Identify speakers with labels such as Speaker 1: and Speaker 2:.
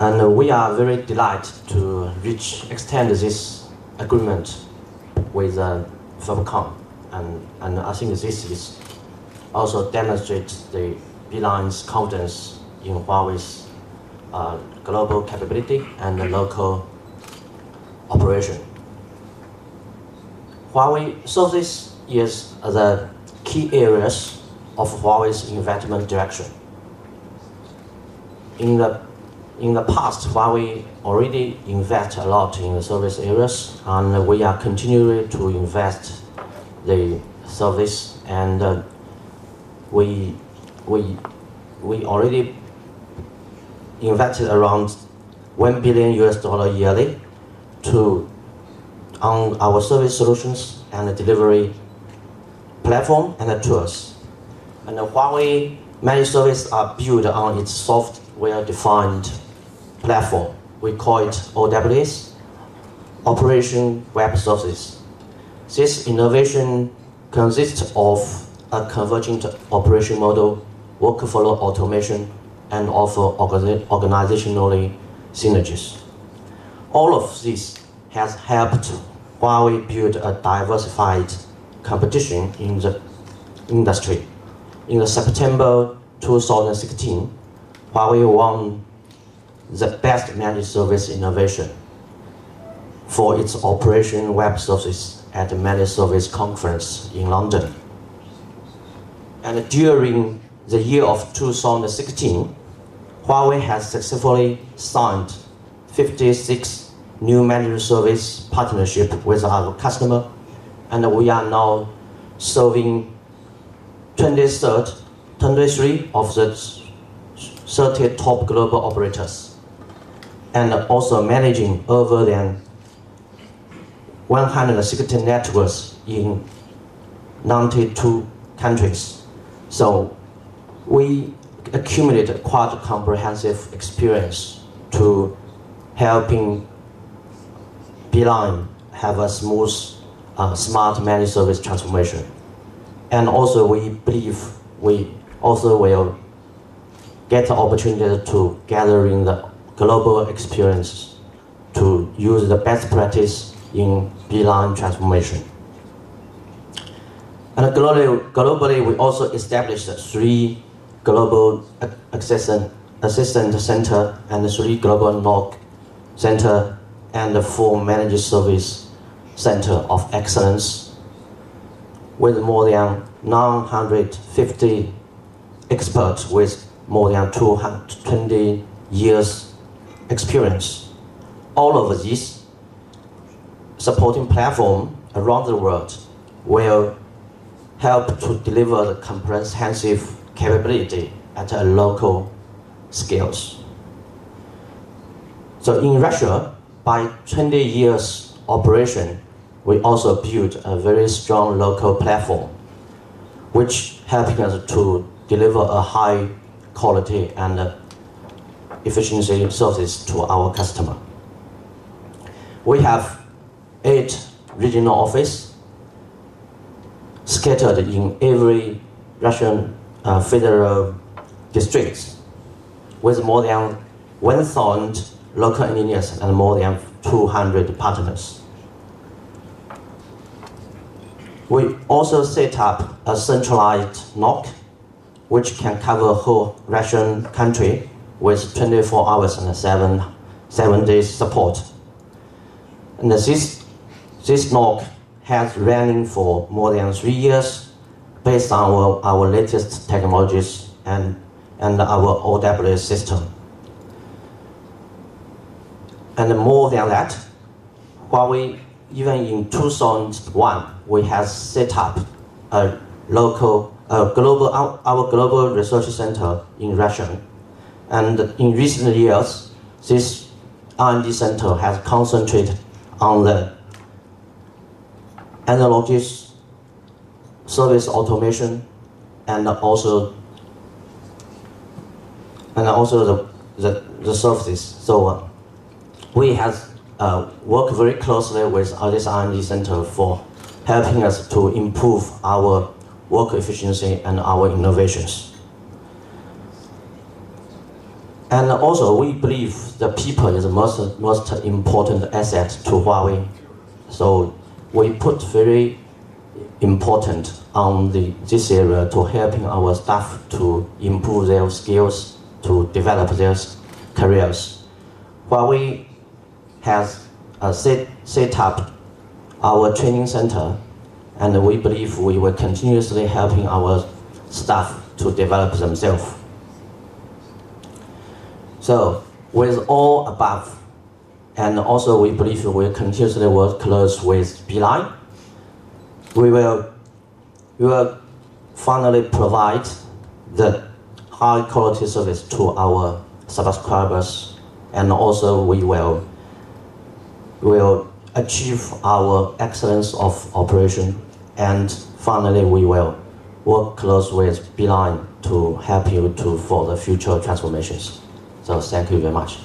Speaker 1: And we are very delighted to reach, extend this agreement with uh, VimpelCom. And, and I think this is also demonstrates the Beeline's confidence in Huawei's uh, global capability and local operation. Huawei, so this is the key areas of Huawei's investment direction. In the in the past, Huawei already invest a lot in the service areas, and we are continuing to invest the service, and uh, we we we already invested around one billion US dollar yearly to on our service solutions and delivery platform and tools. And Huawei managed service are built on its software-defined platform. We call it OWS, Operation Web Services. This innovation consists of a convergent operation model, workflow automation, and also organizationally synergies. All of this has helped Huawei build a diversified competition in the industry. In September 2016, Huawei won the Best Managed Service Innovation for its Operation Web Services at the Managed Service Conference in London. And during the year of 2016, Huawei has successfully signed 56 new managed service partnership with our customer, and we are now serving 23, 23 of the 30 top global operators, and also managing over than 160 networks in 92 countries. So we accumulated quite a comprehensive experience to helping Beeline have a smooth, uh, smart managed service transformation. And also we believe we also will get the opportunity to gather in the global experience to use the best practice in Beeline transformation. And globally, globally we also established three global assistant, assistant center and three global NOC center and four managed service center of excellence with more than 950 experts with more than 220 years experience. All of these supporting platform around the world will help to deliver the comprehensive capability at a local scales. So in Russia, by 20 years operation, we also built a very strong local platform, which helping us to deliver a high quality and efficiency service to our customer. We have eight regional offices scattered in every Russian uh, federal districts with more than 1,000 local engineers and more than 200 partners. We also set up a centralized NOC which can cover whole Russian country with 24 hours and seven, seven days support. And this, this NOC has running for more than three years based on our, our latest technologies and, and our OWS system. And more than that, Huawei, even in 2001, we have set up a local, a global, our global research center in Russia. And in recent years, this R&D center has concentrated on the analogies service automation, and also and also the the, the services. So uh, we have uh, worked very closely with this R&D center for helping us to improve our work efficiency and our innovations. And also, we believe the people is the most, most important asset to Huawei. So we put very important on the, this area to helping our staff to improve their skills, to develop their careers. Huawei has uh, set, set up our training center, and we believe we will continuously helping our staff to develop themselves. So, with all above, and also we believe we will continuously work close with Beeline, we will, we will finally provide the high quality service to our subscribers, and also we will, will achieve our excellence of operation, and finally we will work close with Beeline to help you to for the future transformations. So thank you very much.